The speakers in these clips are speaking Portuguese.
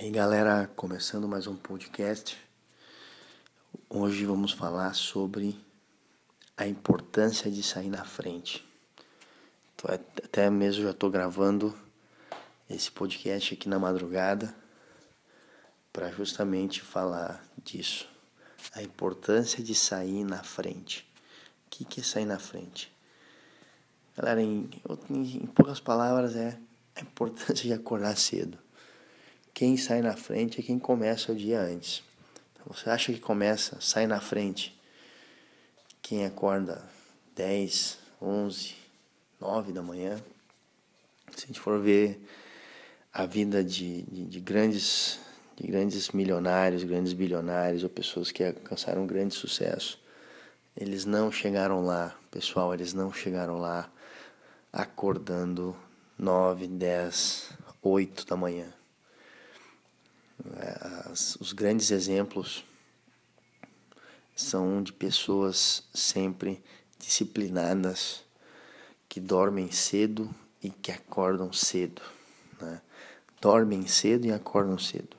aí galera, começando mais um podcast. Hoje vamos falar sobre a importância de sair na frente. Até mesmo já estou gravando esse podcast aqui na madrugada para justamente falar disso. A importância de sair na frente. O que, que é sair na frente? Galera, em, em poucas palavras, é a importância de acordar cedo quem sai na frente é quem começa o dia antes. Então, você acha que começa, sai na frente, quem acorda 10, 11, 9 da manhã. Se a gente for ver a vida de, de, de grandes de grandes milionários, grandes bilionários ou pessoas que alcançaram grande sucesso, eles não chegaram lá, pessoal, eles não chegaram lá acordando 9, 10, 8 da manhã. É, as, os grandes exemplos são de pessoas sempre disciplinadas, que dormem cedo e que acordam cedo. Né? Dormem cedo e acordam cedo.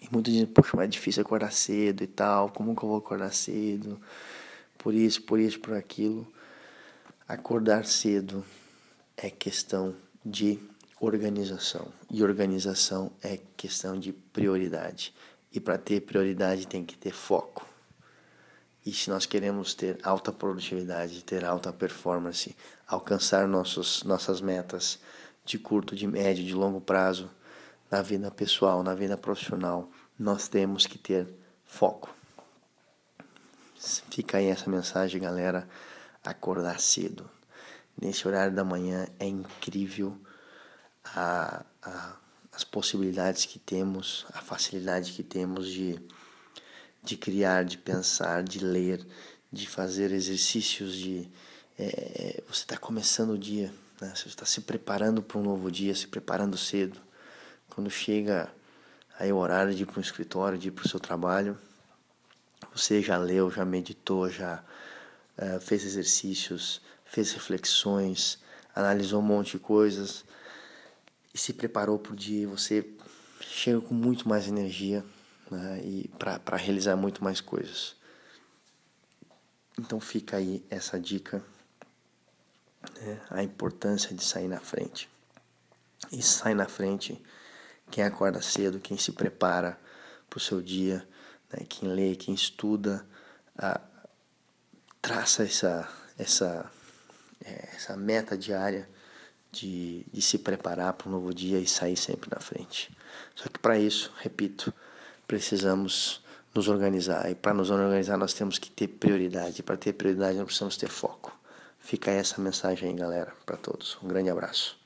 E muitos dizem, poxa, mas é difícil acordar cedo e tal, como que eu vou acordar cedo? Por isso, por isso, por aquilo. Acordar cedo é questão de organização. E organização é questão de prioridade. E para ter prioridade tem que ter foco. E se nós queremos ter alta produtividade, ter alta performance, alcançar nossos, nossas metas de curto, de médio, de longo prazo, na vida pessoal, na vida profissional, nós temos que ter foco. Fica aí essa mensagem, galera. Acordar cedo. Nesse horário da manhã é incrível a, a, as possibilidades que temos, a facilidade que temos de, de criar, de pensar, de ler, de fazer exercícios de. É, você está começando o dia, né? você está se preparando para um novo dia, se preparando cedo. Quando chega aí o horário de ir para o escritório, de ir para o seu trabalho, você já leu, já meditou, já uh, fez exercícios, fez reflexões, analisou um monte de coisas e se preparou para o dia, você chega com muito mais energia né, e para realizar muito mais coisas. Então fica aí essa dica, né, a importância de sair na frente. E sai na frente quem acorda cedo, quem se prepara para o seu dia, né, quem lê, quem estuda, a, traça essa, essa, é, essa meta diária de, de se preparar para um novo dia e sair sempre na frente. Só que para isso, repito, precisamos nos organizar. E para nos organizar, nós temos que ter prioridade. E para ter prioridade, nós precisamos ter foco. Fica essa mensagem aí, galera, para todos. Um grande abraço.